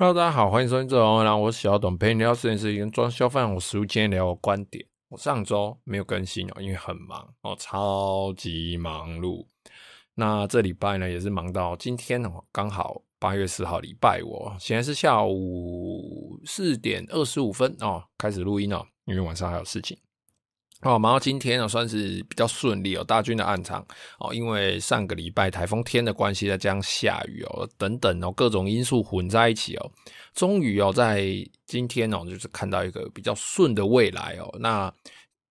Hello，大家好，欢迎收听这种，然后我是小董，陪你聊摄影师跟装修饭，我实物今天聊我观点。我上周没有更新哦，因为很忙哦，超级忙碌。那这礼拜呢，也是忙到今天哦，刚好八月四号礼拜五，现在是下午四点二十五分哦，开始录音哦，因为晚上还有事情。哦，忙到今天呢，算是比较顺利哦。大军的暗场哦，因为上个礼拜台风天的关系，再加上下雨哦，等等哦，各种因素混在一起哦，终于哦，在今天哦，就是看到一个比较顺的未来哦。那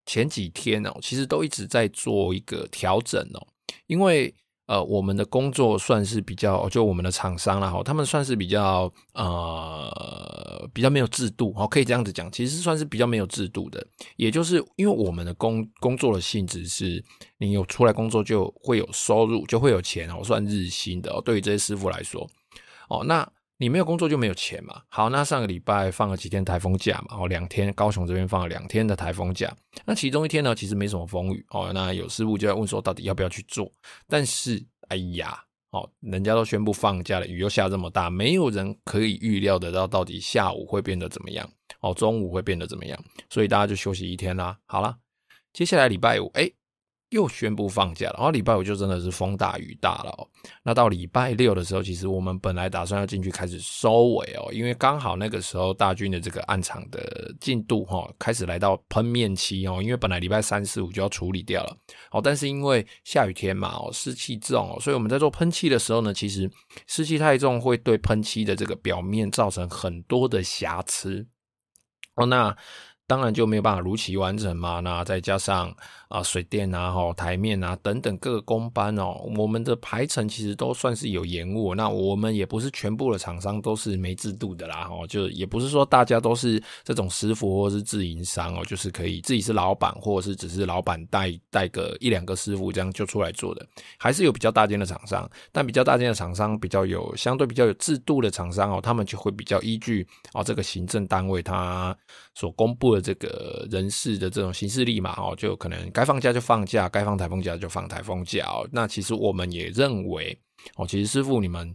前几天哦，其实都一直在做一个调整哦，因为。呃，我们的工作算是比较，就我们的厂商啦，哈，他们算是比较呃比较没有制度，哦，可以这样子讲，其实算是比较没有制度的。也就是因为我们的工工作的性质是，你有出来工作就会有收入，就会有钱哦，算日薪的哦。对于这些师傅来说，哦，那。你没有工作就没有钱嘛。好，那上个礼拜放了几天台风假嘛，哦，两天，高雄这边放了两天的台风假。那其中一天呢，其实没什么风雨哦。那有师傅就在问说，到底要不要去做？但是，哎呀，哦，人家都宣布放假了，雨又下这么大，没有人可以预料得到到底下午会变得怎么样，哦，中午会变得怎么样，所以大家就休息一天啦。好啦，接下来礼拜五，哎。又宣布放假了，然后礼拜五就真的是风大雨大了哦。那到礼拜六的时候，其实我们本来打算要进去开始收尾哦，因为刚好那个时候大军的这个暗场的进度哈开始来到喷面期哦，因为本来礼拜三四五就要处理掉了哦，但是因为下雨天嘛哦，湿气重哦，所以我们在做喷漆的时候呢，其实湿气太重会对喷漆的这个表面造成很多的瑕疵哦，那。当然就没有办法如期完成嘛。那再加上啊水电啊、哈台面啊等等各个工班哦，我们的排程其实都算是有延误。那我们也不是全部的厂商都是没制度的啦，哦，就也不是说大家都是这种师傅或是自营商哦，就是可以自己是老板，或者是只是老板带带个一两个师傅这样就出来做的，还是有比较大间的厂商。但比较大间的厂商比较有相对比较有制度的厂商哦，他们就会比较依据哦这个行政单位他所公布的的。这个人事的这种行事历嘛，哦，就可能该放假就放假，该放台风假就放台风假。那其实我们也认为，哦，其实师傅你们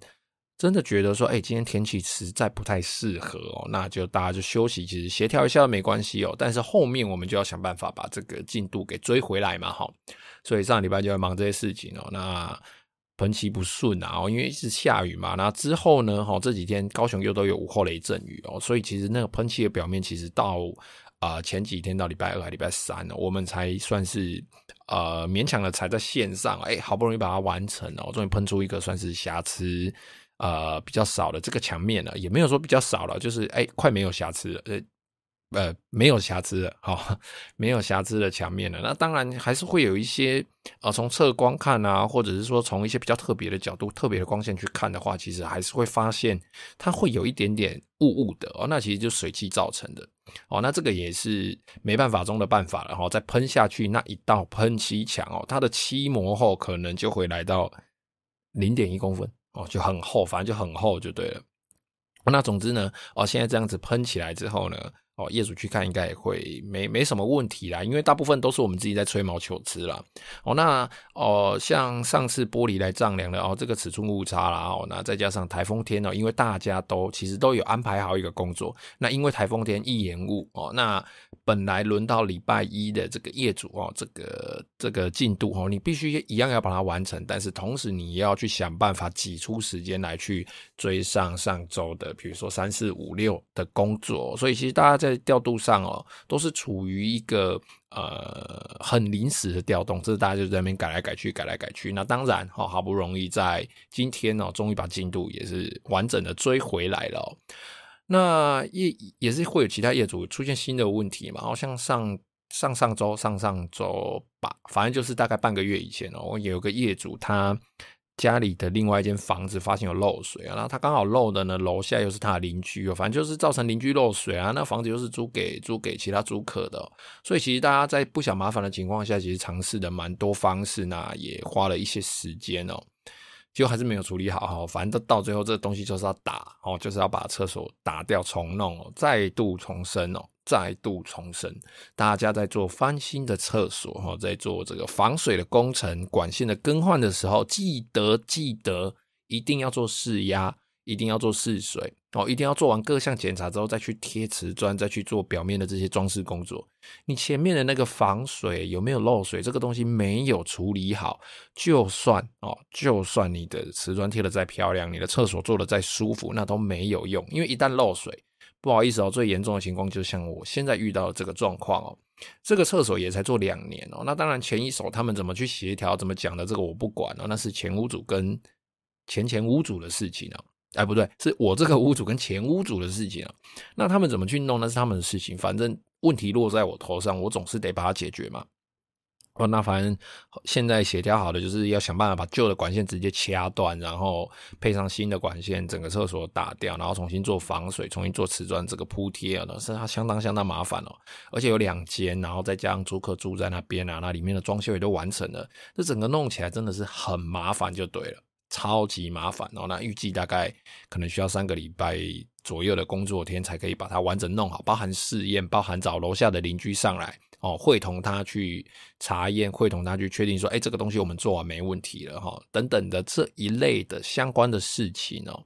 真的觉得说，哎，今天天气实在不太适合哦，那就大家就休息，其实协调一下没关系哦。但是后面我们就要想办法把这个进度给追回来嘛，哈。所以上礼拜就要忙这些事情哦。那喷漆不顺啊，哦，因为是下雨嘛。那之后呢，哈，这几天高雄又都有午后雷阵雨哦，所以其实那个喷漆的表面其实到。啊、前几天到礼拜二礼拜三呢，我们才算是呃勉强的才在线上，哎、好不容易把它完成了，终于喷出一个算是瑕疵呃比较少的这个墙面了，也没有说比较少了，就是哎、快没有瑕疵了，呃呃没有瑕疵的哈、哦，没有瑕疵的墙面了。那当然还是会有一些呃从侧光看啊，或者是说从一些比较特别的角度、特别的光线去看的话，其实还是会发现它会有一点点雾雾的哦，那其实就是水汽造成的。哦，那这个也是没办法中的办法了哈。再喷下去那一道喷漆墙哦，它的漆膜厚可能就会来到零点一公分哦，就很厚，反正就很厚就对了。那总之呢，哦，现在这样子喷起来之后呢。哦，业主去看应该也会没没什么问题啦，因为大部分都是我们自己在吹毛求疵啦。哦，那哦，像上次玻璃来丈量的哦，这个尺寸误差啦，哦，那再加上台风天哦，因为大家都其实都有安排好一个工作，那因为台风天一延误哦，那本来轮到礼拜一的这个业主哦，这个这个进度哦，你必须一样要把它完成，但是同时你要去想办法挤出时间来去追上上周的，比如说三四五六的工作，所以其实大家。在调度上哦，都是处于一个呃很临时的调动，这大家就在那边改来改去，改来改去。那当然哦，好不容易在今天哦，终于把进度也是完整的追回来了。那也也是会有其他业主出现新的问题嘛？好像上上上周、上上周吧，反正就是大概半个月以前哦，有个业主他。家里的另外一间房子发现有漏水啊，然后他刚好漏的呢，楼下又是他的邻居哦，反正就是造成邻居漏水啊。那房子又是租给租给其他租客的哦，所以其实大家在不想麻烦的情况下，其实尝试的蛮多方式，那也花了一些时间哦。就还是没有处理好哈，反正到到最后这东西就是要打哦，就是要把厕所打掉重弄哦，再度重生哦，再度重生。大家在做翻新的厕所哈，在做这个防水的工程、管线的更换的时候，记得记得一定要做试压，一定要做试水哦，一定要做完各项检查之后再去贴瓷砖，再去做表面的这些装饰工作。你前面的那个防水有没有漏水？这个东西没有处理好，就算哦，就算你的瓷砖贴的再漂亮，你的厕所做的再舒服，那都没有用，因为一旦漏水，不好意思哦，最严重的情况就像我现在遇到的这个状况哦。这个厕所也才做两年哦，那当然前一手他们怎么去协调，怎么讲的，这个我不管哦，那是前屋主跟前前屋主的事情哦。哎，不对，是我这个屋主跟前屋主的事情啊。那他们怎么去弄，那是他们的事情，反正问题落在我头上，我总是得把它解决嘛。哦，那反正现在协调好的就是要想办法把旧的管线直接掐断，然后配上新的管线，整个厕所打掉，然后重新做防水，重新做瓷砖这个铺贴啊，那是它相当相当麻烦哦。而且有两间，然后再加上租客住在那边啊，那里面的装修也都完成了，这整个弄起来真的是很麻烦，就对了，超级麻烦哦。那预计大概可能需要三个礼拜左右的工作天才可以把它完整弄好，包含试验，包含找楼下的邻居上来。哦，会同他去查验，会同他去确定说，哎，这个东西我们做完没问题了哈，等等的这一类的相关的事情哦。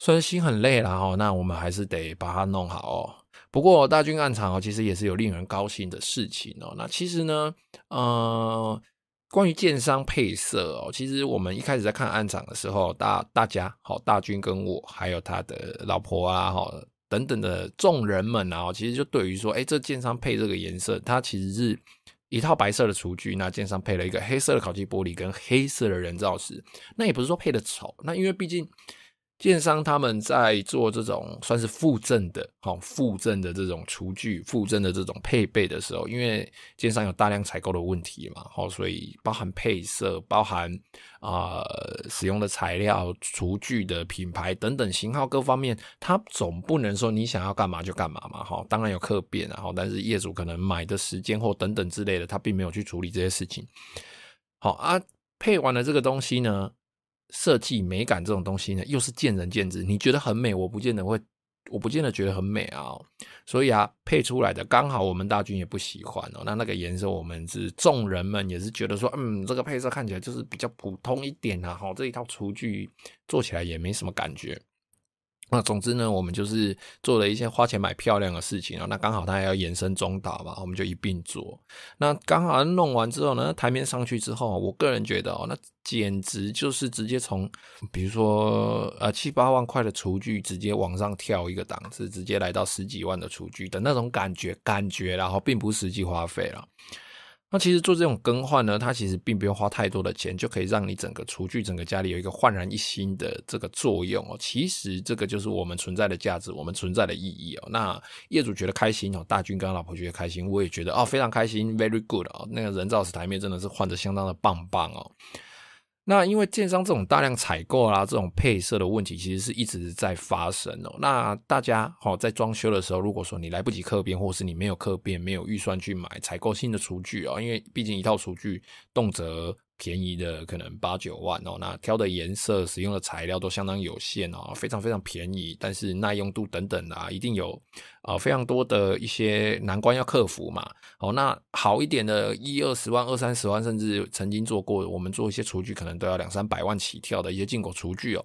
虽然心很累了哈，那我们还是得把它弄好哦。不过大军案场哦，其实也是有令人高兴的事情哦。那其实呢，呃，关于建商配色哦，其实我们一开始在看案场的时候，大大家好，大军跟我还有他的老婆啊，哈。等等的众人们啊，其实就对于说，哎，这建商配这个颜色，它其实是一套白色的厨具，那建商配了一个黑色的烤漆玻璃跟黑色的人造石，那也不是说配的丑，那因为毕竟。建商他们在做这种算是附赠的，好附赠的这种厨具、附赠的这种配备的时候，因为建商有大量采购的问题嘛，好，所以包含配色、包含啊、使用的材料、厨具的品牌等等型号各方面，他总不能说你想要干嘛就干嘛嘛，哈，当然有客变啊，但是业主可能买的时间或等等之类的，他并没有去处理这些事情。好啊，配完了这个东西呢。设计美感这种东西呢，又是见仁见智。你觉得很美，我不见得会，我不见得觉得很美啊。所以啊，配出来的刚好我们大军也不喜欢哦。那那个颜色，我们是众人们也是觉得说，嗯，这个配色看起来就是比较普通一点啊。哈，这一套厨具做起来也没什么感觉。那总之呢，我们就是做了一些花钱买漂亮的事情啊。那刚好他还要延伸中岛嘛，我们就一并做。那刚好弄完之后呢，台面上去之后，我个人觉得哦，那简直就是直接从，比如说呃七八万块的厨具，直接往上跳一个档次，直接来到十几万的厨具的那种感觉，感觉然后并不实际花费了。那其实做这种更换呢，它其实并不用花太多的钱，就可以让你整个厨具、整个家里有一个焕然一新的这个作用哦。其实这个就是我们存在的价值，我们存在的意义哦。那业主觉得开心哦，大军跟老婆觉得开心，我也觉得哦，非常开心，very good 哦。那个人造石台面真的是换的相当的棒棒哦。那因为建商这种大量采购啊，这种配色的问题，其实是一直在发生哦。那大家好，在装修的时候，如果说你来不及客变，或是你没有客变，没有预算去买采购新的厨具哦，因为毕竟一套厨具动辄。便宜的可能八九万哦，那挑的颜色、使用的材料都相当有限哦，非常非常便宜，但是耐用度等等啊，一定有啊、非常多的一些难关要克服嘛。哦，那好一点的一二十万、二三十万，甚至曾经做过，我们做一些厨具可能都要两三百万起跳的一些进口厨具哦。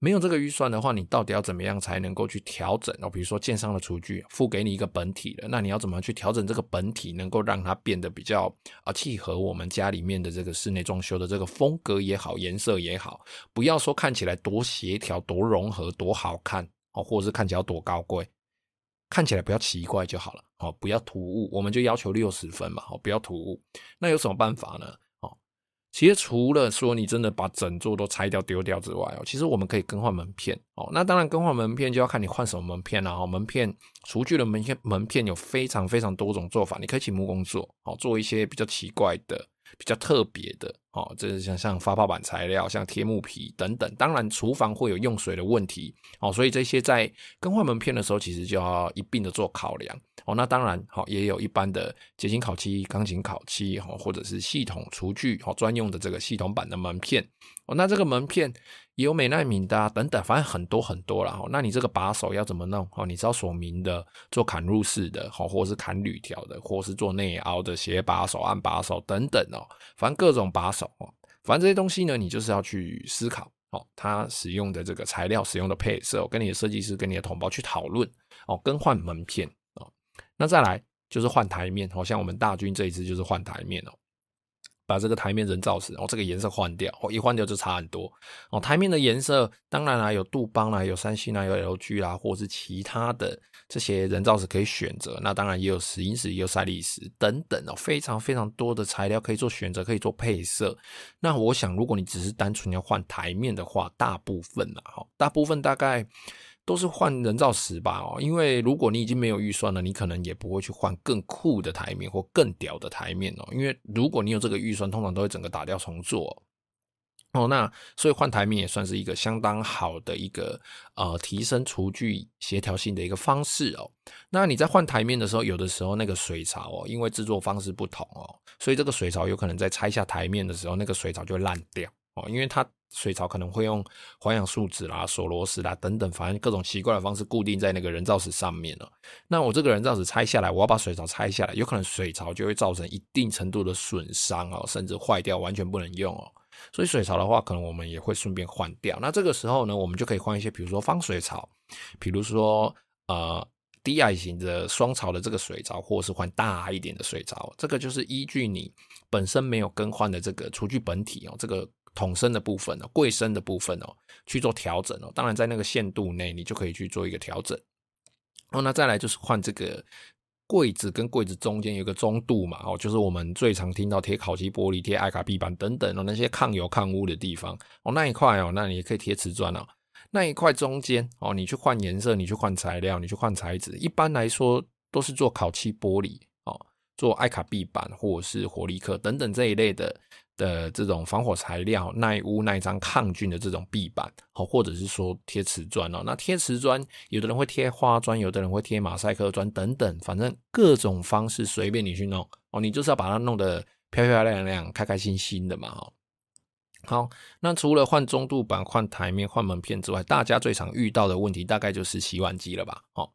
没有这个预算的话，你到底要怎么样才能够去调整哦？比如说建商的厨具付给你一个本体的，那你要怎么去调整这个本体，能够让它变得比较啊契合我们家里面的这个室内装修的这个风格也好，颜色也好，不要说看起来多协调、多融合、多好看哦，或者是看起来多高贵，看起来不要奇怪就好了哦，不要突兀，我们就要求六十分嘛，哦，不要突兀。那有什么办法呢？其实除了说你真的把整座都拆掉丢掉之外哦，其实我们可以更换门片哦。那当然更换门片就要看你换什么门片了哈。门片厨具的门片门片有非常非常多种做法，你可以请木工做哦，做一些比较奇怪的。比较特别的哦，这是像像发泡板材料，像贴木皮等等。当然，厨房会有用水的问题哦，所以这些在更换门片的时候，其实就要一并的做考量哦。那当然，好也有一般的结晶烤漆、钢琴烤漆哈，或者是系统厨具哦专用的这个系统版的门片哦。那这个门片。有美奈敏的，等等，反正很多很多啦。那你这个把手要怎么弄？哦，你知道锁明的，做砍入式的，好，或者是砍铝条的，或是做内凹的斜把手、按把手等等哦。反正各种把手哦，反正这些东西呢，你就是要去思考哦，它使用的这个材料、使用的配色，跟你的设计师、跟你的同胞去讨论哦，更换门片哦。那再来就是换台面，好像我们大军这一次就是换台面哦。把这个台面人造石，哦，这个颜色换掉，哦，一换掉就差很多，哦，台面的颜色当然啦，有杜邦啦，有三星啦，有 LG 啦，或者是其他的这些人造石可以选择，那当然也有石英石，也有赛力石等等哦，非常非常多的材料可以做选择，可以做配色。那我想，如果你只是单纯要换台面的话，大部分啦，哈，大部分大概。都是换人造石吧哦，因为如果你已经没有预算了，你可能也不会去换更酷的台面或更屌的台面哦。因为如果你有这个预算，通常都会整个打掉重做哦。那所以换台面也算是一个相当好的一个呃提升厨具协调性的一个方式哦。那你在换台面的时候，有的时候那个水槽哦，因为制作方式不同哦，所以这个水槽有可能在拆下台面的时候，那个水槽就烂掉哦，因为它。水槽可能会用环氧树脂啦、锁螺丝啦等等，反正各种奇怪的方式固定在那个人造石上面了。那我这个人造石拆下来，我要把水槽拆下来，有可能水槽就会造成一定程度的损伤哦，甚至坏掉，完全不能用哦。所以水槽的话，可能我们也会顺便换掉。那这个时候呢，我们就可以换一些，比如说方水槽，比如说呃低矮型的双槽的这个水槽，或者是换大一点的水槽。这个就是依据你本身没有更换的这个厨具本体哦，这个。桶身的部分哦，柜身的部分哦，去做调整哦。当然，在那个限度内，你就可以去做一个调整。哦，那再来就是换这个柜子跟柜子中间有个中度嘛，哦，就是我们最常听到贴烤漆玻璃、贴艾卡壁板等等哦，那些抗油抗污的地方哦，那一块哦，那你也可以贴瓷砖哦。那一块中间哦，你去换颜色，你去换材料，你去换材质，一般来说都是做烤漆玻璃哦，做艾卡壁板或者是火力克等等这一类的。的这种防火材料、耐污耐脏、抗菌的这种壁板，好，或者是说贴瓷砖哦。那贴瓷砖，有的人会贴花砖，有的人会贴马赛克砖等等，反正各种方式随便你去弄哦。你就是要把它弄得漂漂亮亮、开开心心的嘛。哈，好，那除了换中度板、换台面、换门片之外，大家最常遇到的问题大概就是洗碗机了吧？哦，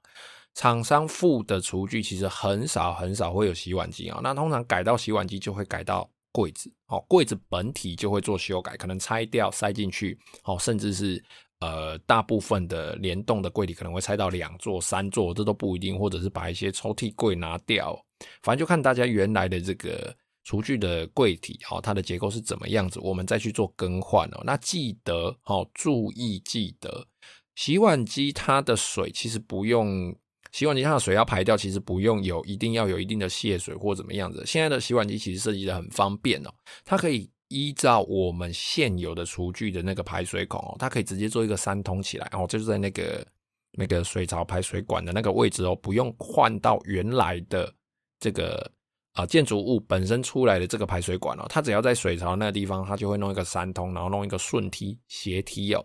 厂商附的厨具其实很少很少会有洗碗机啊。那通常改到洗碗机就会改到。柜子哦，柜子本体就会做修改，可能拆掉塞进去，哦，甚至是呃大部分的联动的柜体可能会拆到两座、三座，这都不一定，或者是把一些抽屉柜拿掉，反正就看大家原来的这个厨具的柜体，哦，它的结构是怎么样子，我们再去做更换哦。那记得哦，注意记得，洗碗机它的水其实不用。洗碗机上的水要排掉，其实不用有一定要有一定的泄水或怎么样子。现在的洗碗机其实设计的很方便哦，它可以依照我们现有的厨具的那个排水孔哦，它可以直接做一个三通起来哦，就是在那个那个水槽排水管的那个位置哦，不用换到原来的这个啊建筑物本身出来的这个排水管哦，它只要在水槽那个地方，它就会弄一个三通，然后弄一个顺梯斜梯哦。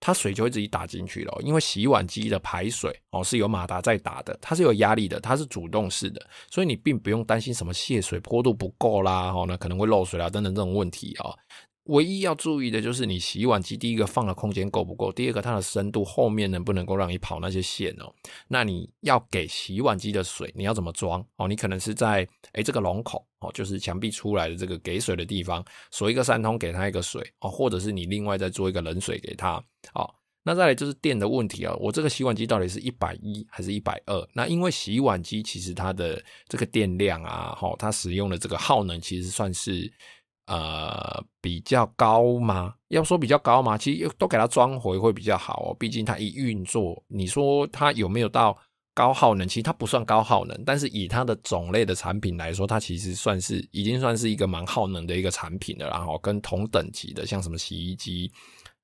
它水就会自己打进去了，因为洗碗机的排水哦是有马达在打的，它是有压力的，它是主动式的，所以你并不用担心什么泄水坡度不够啦，哦，那可能会漏水啦等等这种问题哦。唯一要注意的就是你洗碗机第一个放的空间够不够，第二个它的深度后面能不能够让你跑那些线哦。那你要给洗碗机的水，你要怎么装哦？你可能是在诶这个龙口哦，就是墙壁出来的这个给水的地方锁一个三通给它一个水哦，或者是你另外再做一个冷水给它。好，那再来就是电的问题啊，我这个洗碗机到底是一百一还是一百二？那因为洗碗机其实它的这个电量啊，齁，它使用的这个耗能其实算是。呃，比较高吗？要说比较高吗？其实都给它装回会比较好哦。毕竟它一运作，你说它有没有到高耗能？其实它不算高耗能，但是以它的种类的产品来说，它其实算是已经算是一个蛮耗能的一个产品了。然后跟同等级的，像什么洗衣机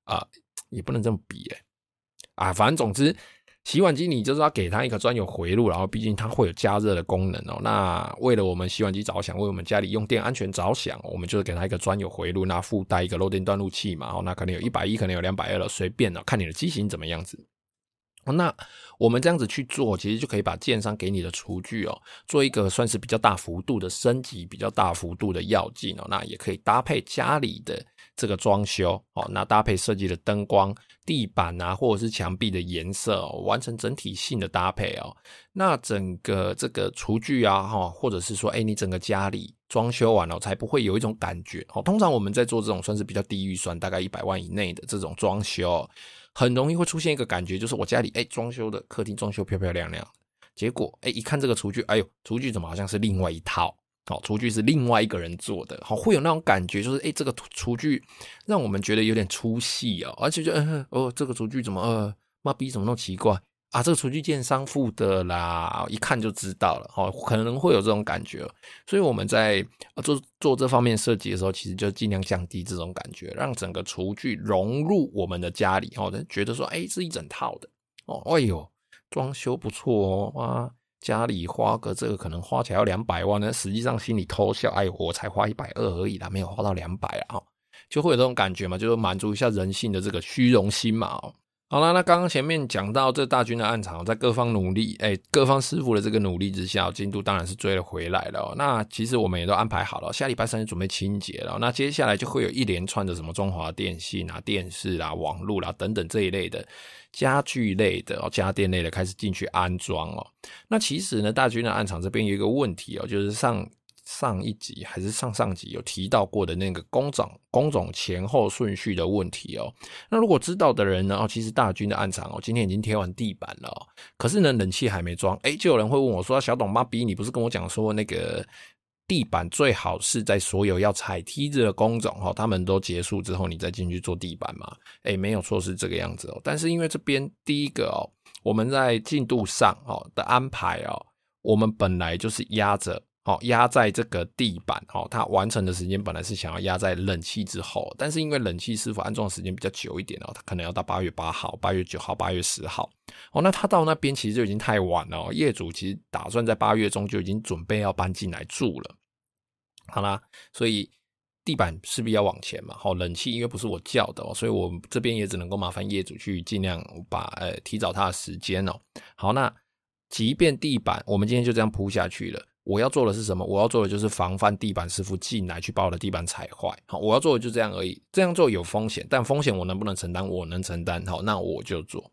啊、也不能这么比诶啊，反正总之。洗碗机你就是要给它一个专有回路，然后毕竟它会有加热的功能哦。那为了我们洗碗机着想，为我们家里用电安全着想，我们就是给它一个专有回路，那附带一个漏电断路器嘛。哦，那可能有一百一，可能有两百二了，随便了，看你的机型怎么样子。那我们这样子去做，其实就可以把建商给你的厨具哦，做一个算是比较大幅度的升级，比较大幅度的跃进哦。那也可以搭配家里的这个装修哦，那搭配设计的灯光、地板啊，或者是墙壁的颜色哦，完成整体性的搭配哦。那整个这个厨具啊，哈，或者是说，哎，你整个家里装修完了，才不会有一种感觉哦。通常我们在做这种算是比较低预算，大概一百万以内的这种装修。很容易会出现一个感觉，就是我家里哎装修的客厅装修漂漂亮亮，结果哎一看这个厨具，哎呦厨具怎么好像是另外一套？哦，厨具是另外一个人做的，好会有那种感觉，就是哎这个厨具让我们觉得有点出戏哦，而且就嗯哦这个厨具怎么呃妈逼怎么那么奇怪？啊，这个厨具建商付的啦，一看就知道了，哦，可能会有这种感觉，所以我们在做做这方面设计的时候，其实就尽量降低这种感觉，让整个厨具融入我们的家里，哦，觉得说，哎，是一整套的，哦，哎呦，装修不错哦，哇，家里花个这个可能花起来要两百万呢，实际上心里偷笑，哎，我才花一百二而已啦，没有花到两百啊，就会有这种感觉嘛，就是满足一下人性的这个虚荣心嘛，好了，那刚刚前面讲到这大军的暗场，在各方努力，哎，各方师傅的这个努力之下，进度当然是追了回来了。那其实我们也都安排好了，下礼拜三就准备清洁了。那接下来就会有一连串的什么中华电信啊、电视啊、网络啦等等这一类的家具类的哦、家电类的开始进去安装哦。那其实呢，大军的暗场这边有一个问题哦，就是上。上一集还是上上集有提到过的那个工种工种前后顺序的问题哦。那如果知道的人呢？哦，其实大军的暗场哦，今天已经贴完地板了，可是呢，冷气还没装。哎，就有人会问我说：“小董妈逼，你不是跟我讲说那个地板最好是在所有要踩梯子的工种哈，他们都结束之后你再进去做地板嘛？”哎，没有错，是这个样子哦。但是因为这边第一个哦，我们在进度上哦的安排哦，我们本来就是压着。哦，压在这个地板，哦，它完成的时间本来是想要压在冷气之后，但是因为冷气师傅安装的时间比较久一点哦，他可能要到八月八号、八月九号、八月十号，哦，那他到那边其实就已经太晚了，业主其实打算在八月中就已经准备要搬进来住了，好啦，所以地板势必要往前嘛，好，冷气因为不是我叫的哦，所以我这边也只能够麻烦业主去尽量把呃提早他的时间哦，好，那即便地板我们今天就这样铺下去了。我要做的是什么？我要做的就是防范地板师傅进来去把我的地板踩坏。好，我要做的就这样而已。这样做有风险，但风险我能不能承担？我能承担。好，那我就做。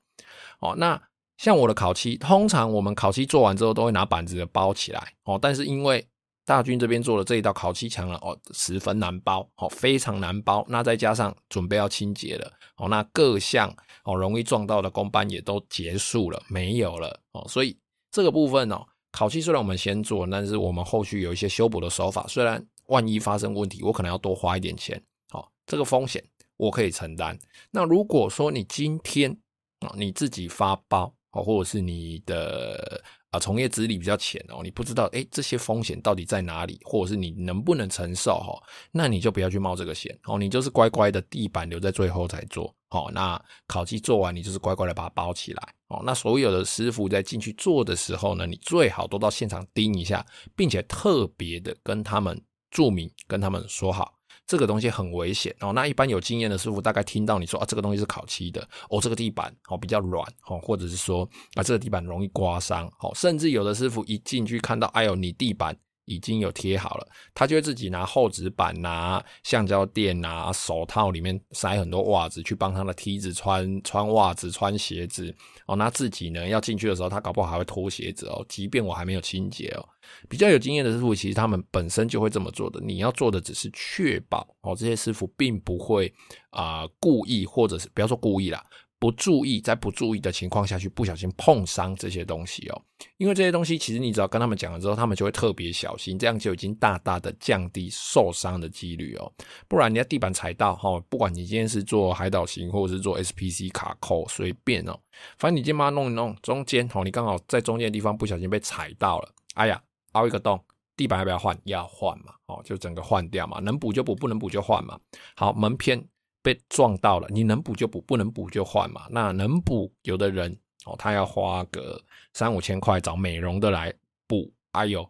哦，那像我的烤漆，通常我们烤漆做完之后都会拿板子包起来。哦，但是因为大军这边做了这一道烤漆墙了，哦，十分难包，哦，非常难包。那再加上准备要清洁了，哦，那各项哦容易撞到的工班也都结束了，没有了。哦，所以这个部分哦。烤漆虽然我们先做，但是我们后续有一些修补的手法。虽然万一发生问题，我可能要多花一点钱，好，这个风险我可以承担。那如果说你今天啊你自己发包，或者是你的。啊，从业资历比较浅哦，你不知道哎、这些风险到底在哪里，或者是你能不能承受哈？那你就不要去冒这个险哦，你就是乖乖的地板留在最后才做哦。那烤漆做完，你就是乖乖的把它包起来哦。那所有的师傅在进去做的时候呢，你最好都到现场盯一下，并且特别的跟他们注明，跟他们说好。这个东西很危险哦。那一般有经验的师傅大概听到你说啊，这个东西是烤漆的哦，这个地板哦比较软哦，或者是说啊，这个地板容易刮伤哦，甚至有的师傅一进去看到，哎呦，你地板。已经有贴好了，他就会自己拿厚纸板、拿橡胶垫、拿手套，里面塞很多袜子，去帮他的梯子穿穿袜子、穿鞋子哦。那自己呢，要进去的时候，他搞不好还会脱鞋子哦。即便我还没有清洁哦，比较有经验的师傅，其实他们本身就会这么做的。你要做的只是确保哦，这些师傅并不会啊、故意，或者是不要说故意啦。不注意，在不注意的情况下去不小心碰伤这些东西哦，因为这些东西其实你只要跟他们讲了之后，他们就会特别小心，这样就已经大大的降低受伤的几率哦。不然你在地板踩到哈，不管你今天是做海岛型或者是做 SPC 卡扣，随便哦，反正你今天把它弄一弄，中间哦，你刚好在中间的地方不小心被踩到了，哎呀，凹一个洞，地板要不要换？要换嘛，哦，就整个换掉嘛，能补就补，不能补就换嘛。好，门片。被撞到了，你能补就补，不能补就换嘛。那能补，有的人哦，他要花个三五千块找美容的来补，哎呦，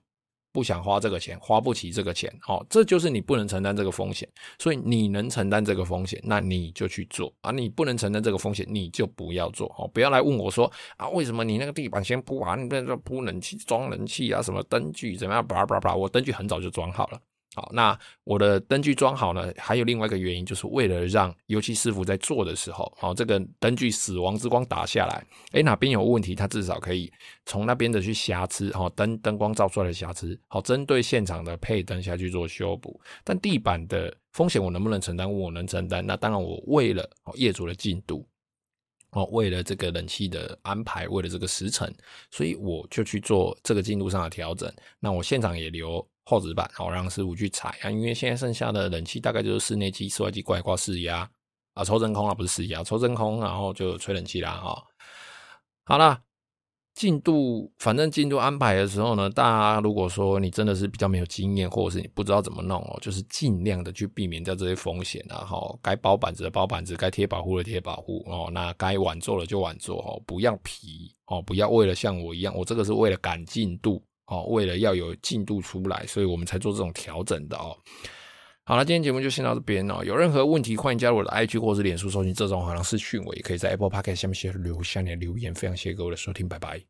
不想花这个钱，花不起这个钱，哦，这就是你不能承担这个风险。所以你能承担这个风险，那你就去做啊；你不能承担这个风险，你就不要做哦。不要来问我说啊，为什么你那个地板先铺完，你那个铺冷气、装冷气啊，什么灯具怎么样？叭叭叭，我灯具很早就装好了。好，那我的灯具装好呢，还有另外一个原因，就是为了让油漆师傅在做的时候，好，这个灯具死亡之光打下来，诶，哪边有问题，他至少可以从那边的去瑕疵，好，灯灯光照出来的瑕疵，好，针对现场的配灯下去做修补。但地板的风险我能不能承担？我能承担。那当然，我为了业主的进度，哦，为了这个冷气的安排，为了这个时辰，所以我就去做这个进度上的调整。那我现场也留。厚纸板，好让师傅去踩啊，因为现在剩下的冷气大概就是室内机、室外机挂一挂试压啊，抽真空啊，不是试压，抽真空，然后就吹冷气啦，哈。好了，进度反正进度安排的时候呢，大家如果说你真的是比较没有经验，或者是你不知道怎么弄哦，就是尽量的去避免掉这些风险啊，哈，该包板子的包板子，该贴保护的贴保护哦，那该晚做的就晚做哦，不要皮哦，不要为了像我一样，我这个是为了赶进度。哦，为了要有进度出来，所以我们才做这种调整的哦。好了，今天节目就先到这边哦。有任何问题，欢迎加入我的 IG 或是脸书，搜寻这种好像是讯我，也可以在 Apple Podcast 下面写留下你的留言。非常谢谢各位的收听，拜拜。